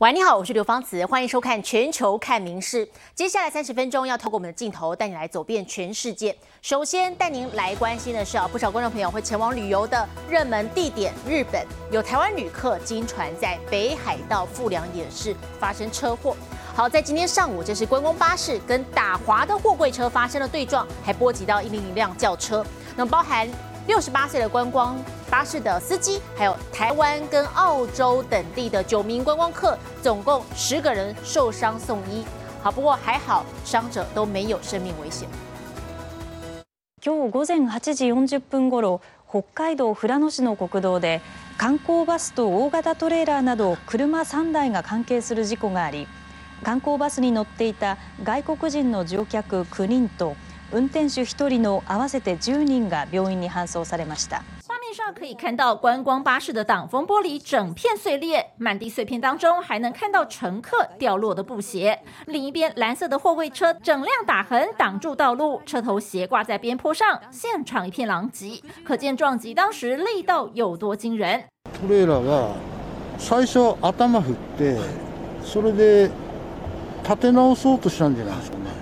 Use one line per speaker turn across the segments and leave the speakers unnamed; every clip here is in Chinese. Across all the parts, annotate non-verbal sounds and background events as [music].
喂，你好，我是刘芳慈，欢迎收看《全球看名事》。接下来三十分钟要透过我们的镜头带你来走遍全世界。首先带您来关心的是啊，不少观众朋友会前往旅游的热门地点——日本。有台湾旅客经传在北海道富良野市发生车祸。好，在今天上午，这是观光巴士跟打滑的货柜车发生了对撞，还波及到一零一辆轿车。那么包含。六十八岁的观光巴士的司机，还有台湾跟澳洲等地的九名观光客，总共十个人受伤送医。好，不过还好，伤者都没有生命危险。
今日午前8時40分頃、北海道富良野市の国道で観光バスと大型トレーラーなど車3台が関係する事故があり、観光バスに乗っていた外国人の乗客9人と運転手1人の合わせて10人が病院に搬送されました。
画面上可以看到观光巴士的挡风玻璃整片碎裂，满地碎片当中还能看到乘客掉落的布鞋。另一边，蓝色的货柜车整辆打横挡住道路，车头斜挂在边坡上，现场一片狼藉，可见撞击当时力道有多惊人。
トレーラーが最初頭振って、それで立て直そうとしたんじゃないですかね。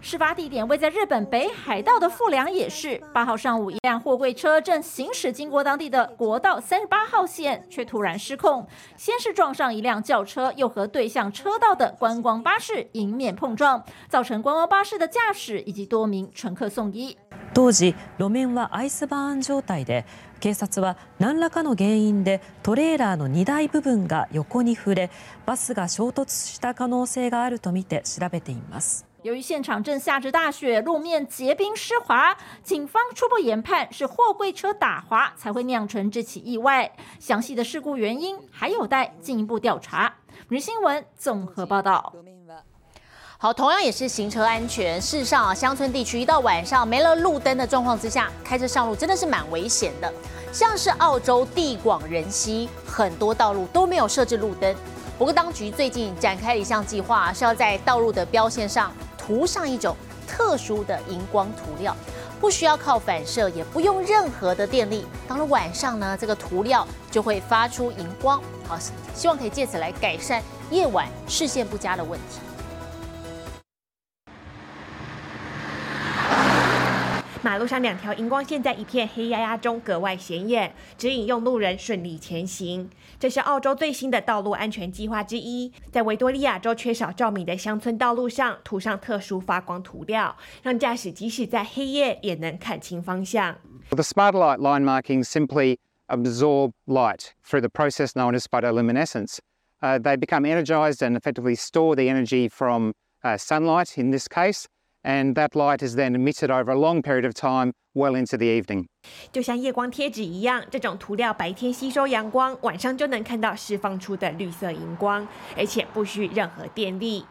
事发地点位在日本北海道的富良野市。八号上午，一辆货柜车正行驶经过当地的国道三十八号线，却突然失控，先是撞上一辆轿车，又和对向车道的观光巴士迎面碰撞，造成观光巴士的驾驶以及多名乘客送医。
当時路面はアイスバーン状態で 警察は何らかの原因でトレーラーの荷台部分が横に触れバスが衝突した可能性があるとみて調べています
由于现场正下着大雪，路面结冰湿滑，警方初步研判是货柜车打滑才会酿成这起意外。详细的事故原因还有待进一步调查。日新闻综合报道。
好，同样也是行车安全。事实上啊，乡村地区一到晚上没了路灯的状况之下，开车上路真的是蛮危险的。像是澳洲地广人稀，很多道路都没有设置路灯。不过当局最近展开了一项计划，是要在道路的标线上涂上一种特殊的荧光涂料，不需要靠反射，也不用任何的电力。到了晚上呢，这个涂料就会发出荧光。好，希望可以借此来改善夜晚视线不佳的问题。
马路上两条荧光线在一片黑压压中格外显眼，指引用路人顺利前行。这是澳洲最新的道路安全计划之一，在维多利亚州缺少照明的乡村道路上涂上特殊发光涂料，让驾驶即使在黑夜也能看清方向。
The smart light line markings simply absorb light through the process known as photoluminescence. They become energized and effectively store the energy from sunlight in this case. And that light is then emitted over a long period of time well into the evening.
就像夜光贴纸一样，这种涂料白天吸收阳光，晚上就能看到释放出的绿色荧光，而且不需任何电力。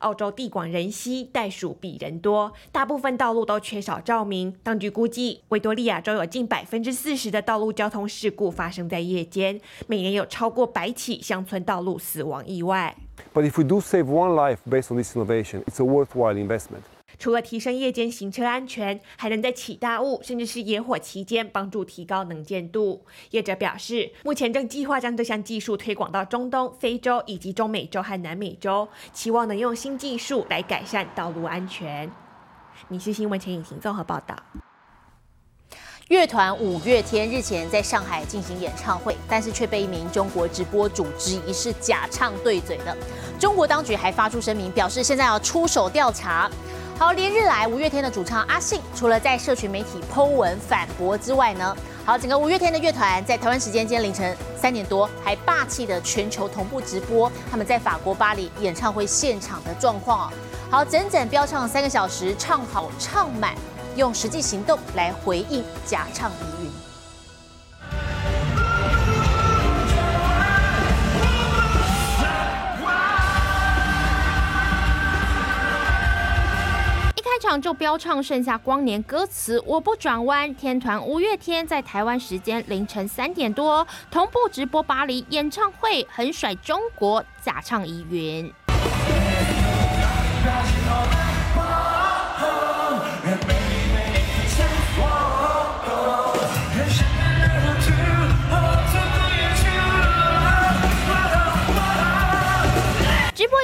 澳洲地广人稀，袋鼠比人多，大部分道路都缺少照明。当局估计，维多利亚州有近百分之四十的道路交通事故发生在夜间，每年有超过百起乡村道路死亡意外。
But if we do save one life based on this innovation, it's a worthwhile investment.
除了提升夜间行车安全，还能在起大雾甚至是野火期间帮助提高能见度。业者表示，目前正计划将这项技术推广到中东、非洲以及中美洲和南美洲，期望能用新技术来改善道路安全。你是新闻前引擎综合报道。
乐团五月天日前在上海进行演唱会，但是却被一名中国直播主质疑是假唱对嘴的。中国当局还发出声明，表示现在要出手调查。好，连日来五月天的主唱阿信，除了在社群媒体 Po 文反驳之外呢，好，整个五月天的乐团在台湾时间今天凌晨三点多，还霸气的全球同步直播他们在法国巴黎演唱会现场的状况哦。好，整整飙唱三个小时，唱好唱满，用实际行动来回应假唱疑
场就飙唱《剩下光年》歌词，我不转弯。天团五月天在台湾时间凌晨三点多同步直播巴黎演唱会，很甩中国，假唱疑云。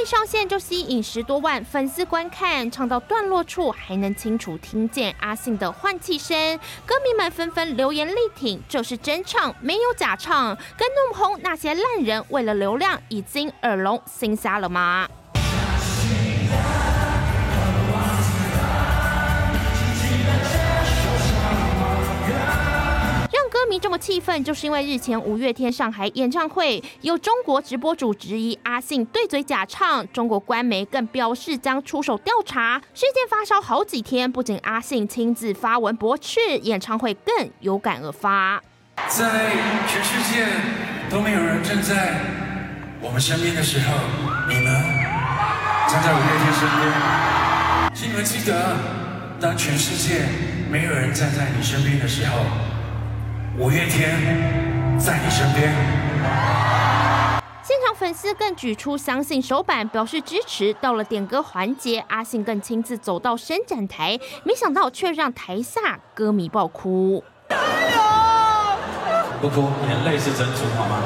上线就吸引十多万粉丝观看，唱到段落处还能清楚听见阿信的换气声，歌迷们纷纷留言力挺，这是真唱，没有假唱。跟怒红那些烂人为了流量已经耳聋心瞎了吗？这么气愤，就是因为日前五月天上海演唱会，有中国直播主质疑阿信对嘴假唱，中国官媒更表示将出手调查。事件发烧好几天，不仅阿信亲自发文驳斥，演唱会更有感而发。
在全世界都没有人站在我们身边的时候，你们站在五月天身边。请你们记得，当全世界没有人站在你身边的时候。五月天在你身边。
现场粉丝更举出相信手板表示支持。到了点歌环节，阿信更亲自走到伸展台，没想到却让台下歌迷爆哭。
不哭，眼泪是珍珠，好吗？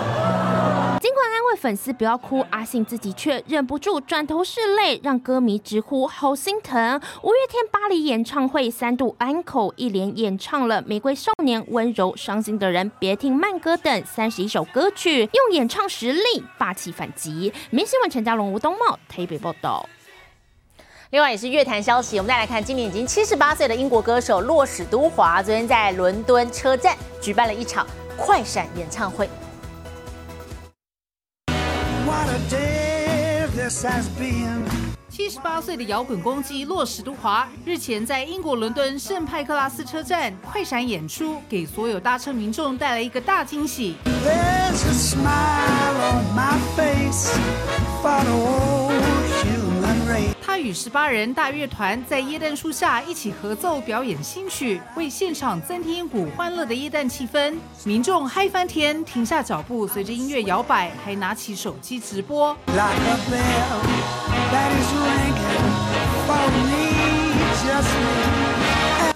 粉丝不要哭，阿信自己却忍不住转头拭泪，让歌迷直呼好心疼。五月天巴黎演唱会三度安口，一连演唱了《玫瑰少年》《温柔》《伤心的人》《别听慢歌》等三十一首歌曲，用演唱实力霸气反击。明新闻陈家龙、吴东茂台北报道。
另外也是乐坛消息，我们再来看，今年已经七十八岁的英国歌手洛史都华，昨天在伦敦车站举办了一场快闪演唱会。
七十八岁的摇滚公鸡洛史都华日前在英国伦敦圣派克拉斯车站快闪演出，给所有搭车民众带来一个大惊喜。他与十八人大乐团在椰蛋树下一起合奏表演新曲，为现场增添一股欢乐的椰蛋气氛。民众嗨翻天，停下脚步，随着音乐摇摆，还拿起手机直播。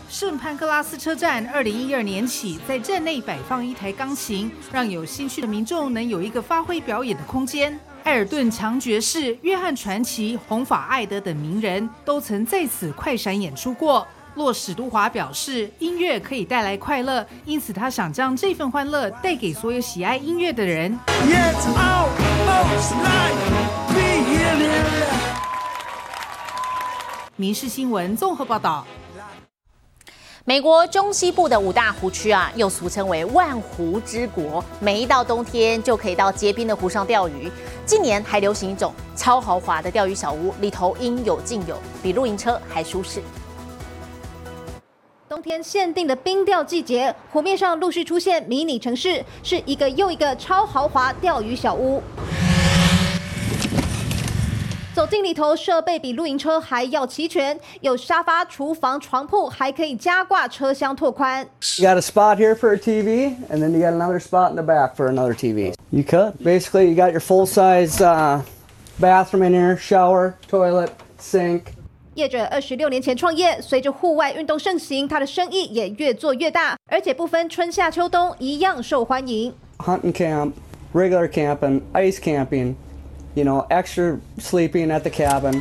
圣潘克拉斯车站二零一二年起在站内摆放一台钢琴，让有兴趣的民众能有一个发挥表演的空间。艾尔顿强爵士、约翰传奇、红发艾德等名人都曾在此快闪演出过。洛史都华表示，音乐可以带来快乐，因此他想将这份欢乐带给所有喜爱音乐的人。民事新闻综合报道。
美国中西部的五大湖区啊，又俗称为万湖之国。每一到冬天，就可以到结冰的湖上钓鱼。近年还流行一种超豪华的钓鱼小屋，里头应有尽有，比露营车还舒适。
冬天限定的冰钓季节，湖面上陆续出现迷你城市，是一个又一个超豪华钓鱼小屋。走进里头，设备比露营车还要齐全，有沙发、厨房、床铺，还可以加挂车厢拓宽。
You got a spot here for a TV, and then you got another spot in the back for another TV. You could basically you got your full size uh, bathroom in here, shower, toilet, sink.
业者二十六年前创业，随着户外运动盛行，他的生意也越做越大，而且不分春夏秋冬，一样受欢迎。
Hunting camp, regular camping, ice camping. You know, extra sleeping at the cabin.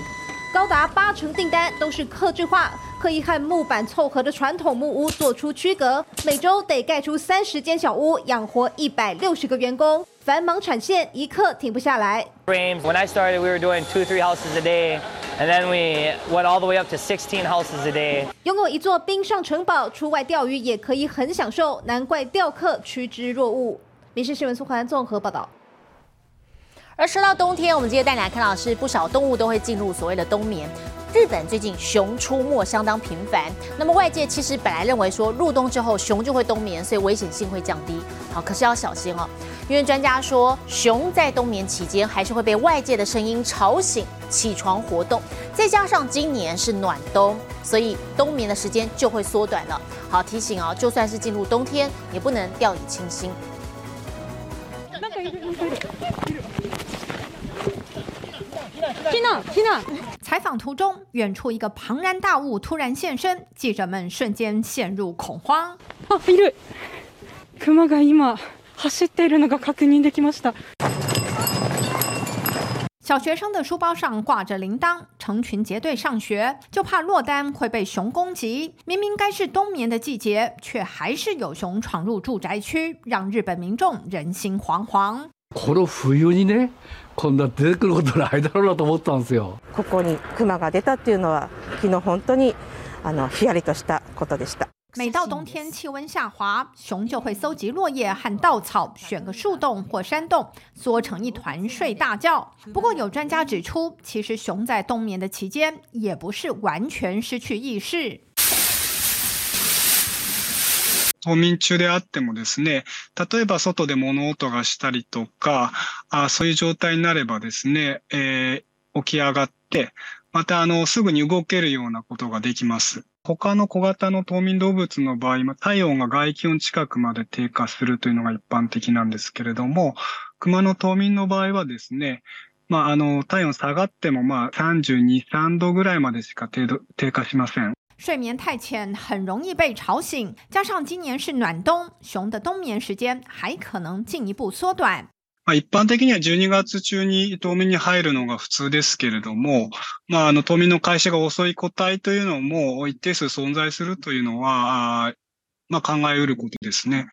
高达八成订单都是客制化，可以和木板凑合的传统木屋做出区隔。每周得盖出三十间小屋，养活一百六十个员工，繁忙产线一刻停不下来。
When I started, we were doing two, three houses a day, and then we went all the way up to sixteen houses a day.
拥有一座冰上城堡，出外钓鱼也可以很享受，难怪钓客趋之若鹜。民事新闻苏环综合报道。
而说到冬天，我们今天带你来看到是不少动物都会进入所谓的冬眠。日本最近熊出没相当频繁，那么外界其实本来认为说入冬之后熊就会冬眠，所以危险性会降低。好，可是要小心哦，因为专家说熊在冬眠期间还是会被外界的声音吵醒，起床活动，再加上今年是暖冬，所以冬眠的时间就会缩短了。好提醒哦，就算是进入冬天，也不能掉以轻心。
采访途中，远处一个庞然大物突然现身，记者们瞬间陷入恐慌。
あ、いる。熊が今走っているのが確認できました。
小学生的书包上挂着铃铛，成群结队上学，就怕落单会被熊攻击。明明该是冬眠的季节，却还是有熊闯入住宅区，让日本民众人心惶惶。
この冬にね、 こんな出てくることないだろうなと思ったんですよ。
ここに熊が出たっていうのは昨日本当にあのヒヤリとしたことでした。
每到冬天，气温下滑，熊就会搜集落叶和稻草，选个树洞或山洞，缩成一团睡大觉。不过，有专家指出，其实熊在冬眠的期间，也不是完全失去意识。
冬眠中であってもですね、例えば外で物音がしたりとか、あそういう状態になればですね、えー、起き上がって、またあのすぐに動けるようなことができます。他の小型の冬眠動物の場合、体温が外気温近くまで低下するというのが一般的なんですけれども、熊の冬眠の場合はですね、まあ、あの、体温下がっても、まあ、32、3度ぐらいまでしか低低下しません。
睡眠太浅，很容易被吵醒，加上今年是暖冬，熊的冬眠时间还可能进一步缩短。
まあ、一般的には12月中に冬眠に入るのが普通ですけれども、まあ、あの、冬眠の開始が遅い個体というのも一定数存在するというのは、まあ、考えうることですね。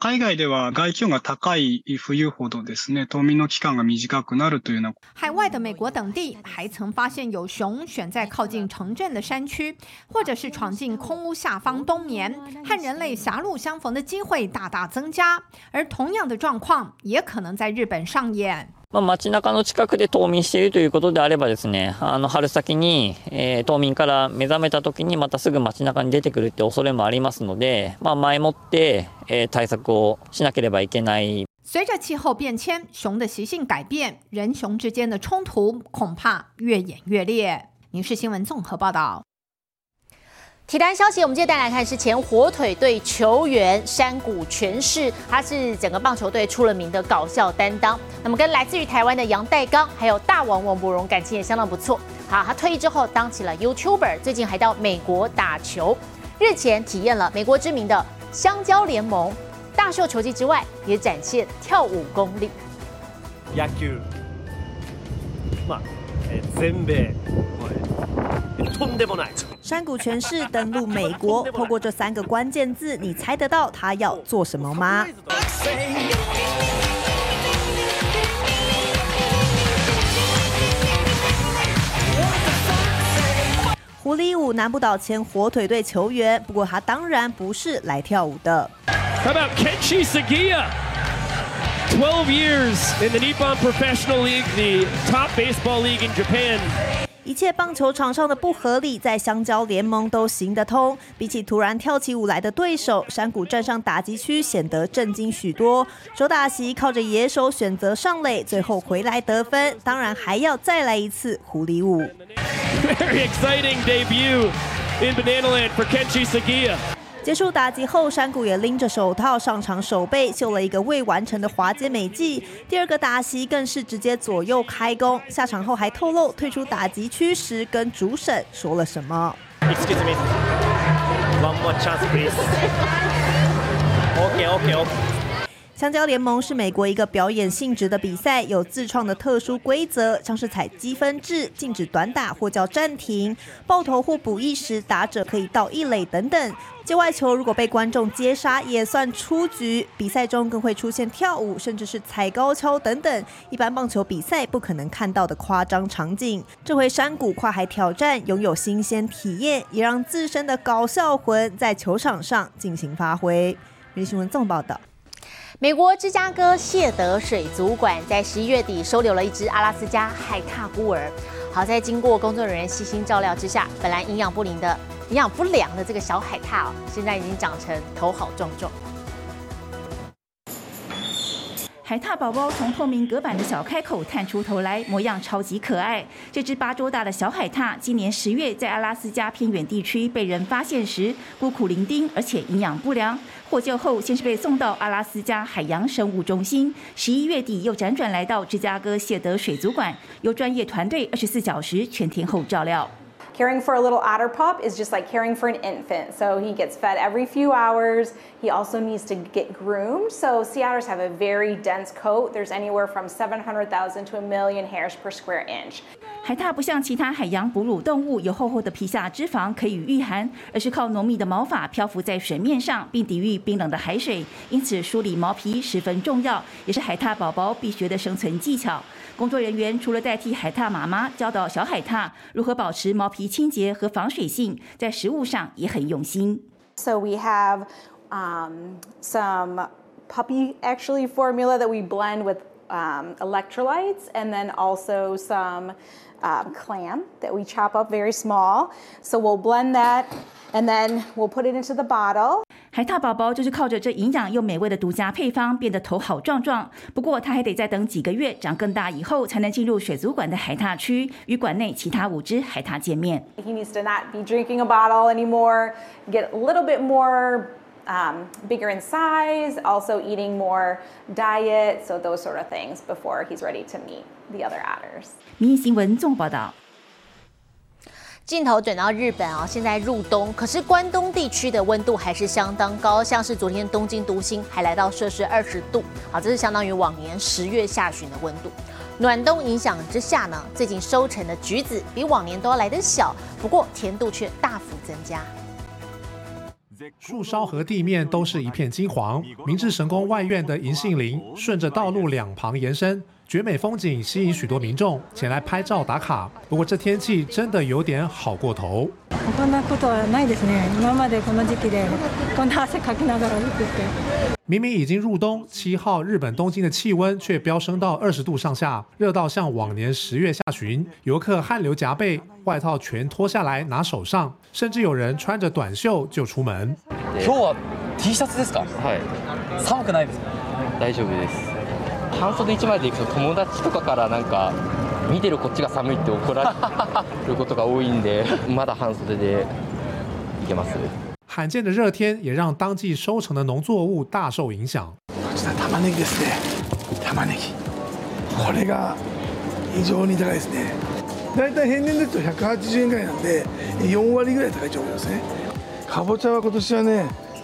海外では外気温が高い冬ほどですね、冬眠の期間が短くなるというような。
海外的美国等地还曾发现有熊选在靠近城镇的山区，或者是闯进空屋下方冬眠，和人类狭路相逢的机会大大增加。而同样的状况也可能在日本上演。
まあ、街中の近くで冬眠しているということであればですね、あの春先に、えー、冬眠から目覚めた時にまたすぐ街中に出てくるって恐れもありますので、まあ、前もって、えー、対策をしなければいけない。
随着气候变迁，熊的习性改变，人熊之间的冲突恐怕越演越烈。民事新闻综合报道。
体坛消息，我们接着来看是前火腿队球员山谷全士，他是整个棒球队出了名的搞笑担当。那么跟来自于台湾的杨代刚还有大王王柏荣感情也相当不错。好，他退役之后当起了 YouTuber，最近还到美国打球。日前体验了美国知名的香蕉联盟大秀球技之外，也展现跳舞功力。
野球、まあ、全米、とんでもない。
山谷全市登陆美国，透过这三个关键字，你猜得到他要做什么吗？狐狸舞难不倒前火腿队球员，不过他当然不是来跳舞的。
How about Kenchi Sagia? Twelve years in the Nippon Professional League, the top baseball league in Japan.
一切棒球场上的不合理，在香蕉联盟都行得通。比起突然跳起舞来的对手，山谷站上打击区显得震惊许多。手打席靠着野手选择上垒，最后回来得分，当然还要再来一次狐狸舞。[laughs]
Very exciting debut in Banana Land for Kenchi Sagia.
结束打击后，山谷也拎着手套上场守备，秀了一个未完成的滑街美技。第二个打席更是直接左右开弓。下场后还透露，退出打击区时跟主审说了什么。
ok ok ok
香蕉联盟是美国一个表演性质的比赛，有自创的特殊规则，像是采积分制、禁止短打或叫暂停、爆头或补一时打者可以到一垒等等。界外球如果被观众接杀，也算出局。比赛中更会出现跳舞，甚至是踩高跷等等，一般棒球比赛不可能看到的夸张场景。这回山谷跨海挑战，拥有新鲜体验，也让自身的搞笑魂在球场上进行发挥。《新闻》纵报道。
美国芝加哥谢德水族馆在十一月底收留了一只阿拉斯加海獭孤儿。好在经过工作人员悉心照料之下，本来营养不良的营养不良的这个小海獭哦，现在已经长成头好壮壮。
海獭宝宝从透明隔板的小开口探出头来，模样超级可爱。这只八周大的小海獭，今年十月在阿拉斯加偏远地区被人发现时，孤苦伶仃，而且营养不良。获救后，先是被送到阿拉斯加海洋生物中心，十一月底又辗转来到芝加哥谢德水族馆，由专业团队二十四小时全天候照料。
caring for a little otter pup is just like caring for an infant. So he gets fed every few hours. He also needs to get groomed. So sea otters have a very dense coat. There's anywhere from 700,000 to a million hairs per square inch.
海獭不像其他海洋哺乳动物有厚厚的皮下脂肪可以御寒，而是靠浓密的毛发漂浮在水面上，并抵御冰冷的海水。因此，梳理毛皮十分重要，也是海獭宝宝必学的生存技巧。工作人员除了代替海獭妈妈教导小海獭如何保持毛皮清洁和防水性，在食物上也很用心。
So we have um, some puppy actually formula that we blend with um, electrolytes and then also some um, clam that we chop up very small. So we'll blend that and then we'll put it into the bottle.
海獭宝宝就是靠着这营养又美味的独家配方变得头好壮壮。不过，它还得再等几个月长更大以后，才能进入水族馆的海獭区，与馆内其他五只海獭见面。
He needs to not be drinking a bottle anymore, get a little bit more um, bigger in size, also eating more diet, so those sort of things before he's ready to meet the other adders.
民意新闻综合报道。
镜头转到日本啊，现在入冬，可是关东地区的温度还是相当高，像是昨天东京都心还来到摄氏二十度，啊，这是相当于往年十月下旬的温度。暖冬影响之下呢，最近收成的橘子比往年都要来得小，不过甜度却大幅增加。
树梢和地面都是一片金黄。明治神宫外院的银杏林顺着道路两旁延伸，绝美风景吸引许多民众前来拍照打卡。不过这天气真的有点好过头。
こんなことはないですね。今までこの時期でこんな汗かきながら歩くって。
明明已经入冬，七号日本东京的气温却飙升到二十度上下，热到像往年十月下旬，游客汗流浃背，外套全脱下来拿手上，甚至有人穿着短袖就出门。
今日は T シャツですかはい寒くないですか大丈夫です 半袖一枚で行くと友達とかからなんか見てるこっちが寒いって怒られることが多いんで [laughs] まだ半袖で行けます。
罕见的热天也让当季收成的农作物大受影响。
こちら玉ねぎですね。玉ねぎ。これが非常に高いですね。だいたい平年ですと180円ぐらいなんで4割ぐらい高い状況ですね。かぼちゃは今年はね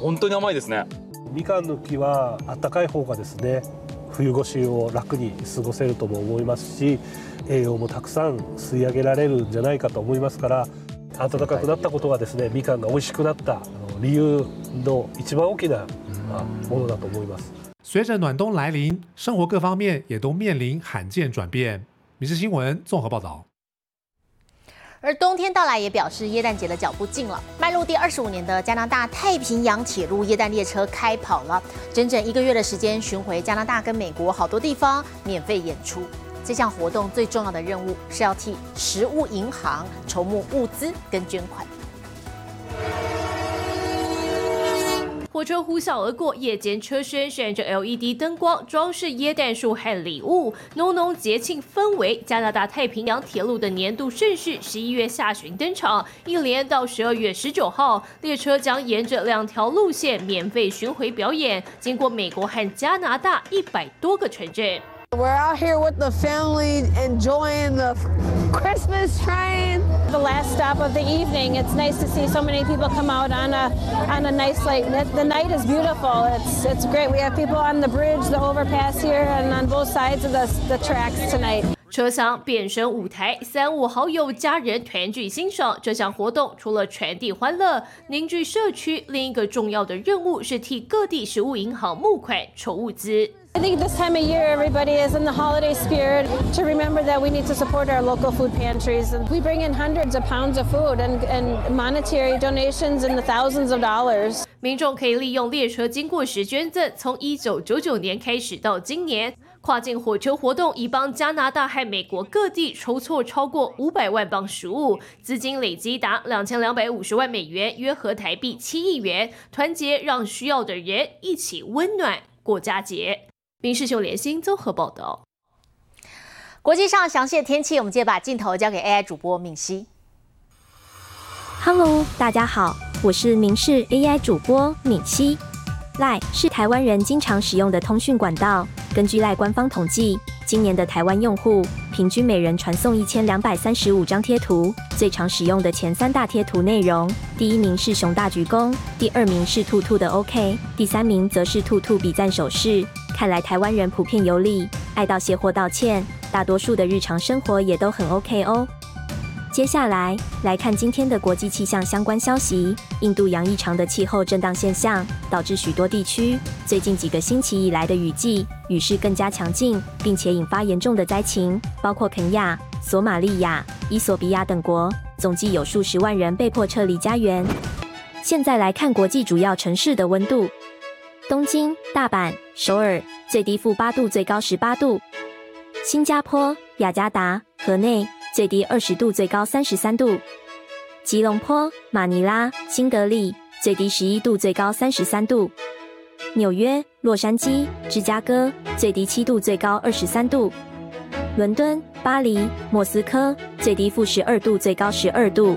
本当に甘いですね
みかんの木は暖かい方がですね冬越しを楽に過ごせるとも思いますし栄養もたくさん吸い上げられるんじゃないかと思いますから暖かくなったことがですねみかんが美味しくなった理由の一番大きなものだと思います。
随着暖冬来临，生活各方面也都面临罕见转变。民事新闻综合报道。
而冬天到来也表示耶诞节的脚步近了。迈入第二十五年的加拿大太平洋铁路耶诞列车开跑了，整整一个月的时间巡回加拿大跟美国好多地方，免费演出。这项活动最重要的任务是要替食物银行筹募物资跟捐款。
火车呼啸而过，夜间车身闪着 LED 灯光，装饰椰蛋树和礼物，浓浓节庆氛围。加拿大太平洋铁路的年度盛事十一月下旬登场，一连到十二月十九号，列车将沿着两条路线免费巡回表演，经过美国和加拿大一百多个城镇。
We're out here with the family enjoying the Christmas train.
The last stop of the evening. It's nice to see so many people come out on a on a nice night. The night is beautiful. It's it's great. We have people on the bridge, the overpass here, and on both sides of the the tracks tonight.
车厢变身舞台，三五好友、家人团聚欣赏这项活动。除了传递欢乐、凝聚社区，另一个重要的任务是替各地食物银行募款筹物资。
I think this time of year, everybody is in the holiday spirit to remember that we need to support our local food pantries. And we bring in hundreds of pounds of food and, and monetary donations in the thousands of dollars.
民众可以利用列车经过时捐赠，从一九九九年开始到今年，跨境火车活动已帮加拿大和美国各地筹措超过五百万磅食物，资金累积达两千两百五十万美元，约合台币七亿元。团结让需要的人一起温暖过佳节。民事秀联新综合报道。
国际上详细的天气，我们接把镜头交给 AI 主播敏熙。
Hello，大家好，我是民事 AI 主播敏熙。赖是台湾人经常使用的通讯管道。根据赖官方统计，今年的台湾用户平均每人传送一千两百三十五张贴图。最常使用的前三大贴图内容，第一名是熊大鞠躬，第二名是兔兔的 OK，第三名则是兔兔比赞手势。看来台湾人普遍有礼，爱道谢或道歉，大多数的日常生活也都很 OK 哦。接下来来看今天的国际气象相关消息。印度洋异常的气候震荡现象，导致许多地区最近几个星期以来的雨季雨势更加强劲，并且引发严重的灾情，包括肯亚、索马利亚、伊索比亚等国，总计有数十万人被迫撤离家园。现在来看国际主要城市的温度：东京、大阪、首尔，最低负八度，最高十八度；新加坡、雅加达、河内。最低二十度，最高三十三度。吉隆坡、马尼拉、新德里，最低十一度，最高三十三度。纽约、洛杉矶、芝加哥，最低七度，最高二十三度。伦敦、巴黎、莫斯科，最低负十二度，最高十二度。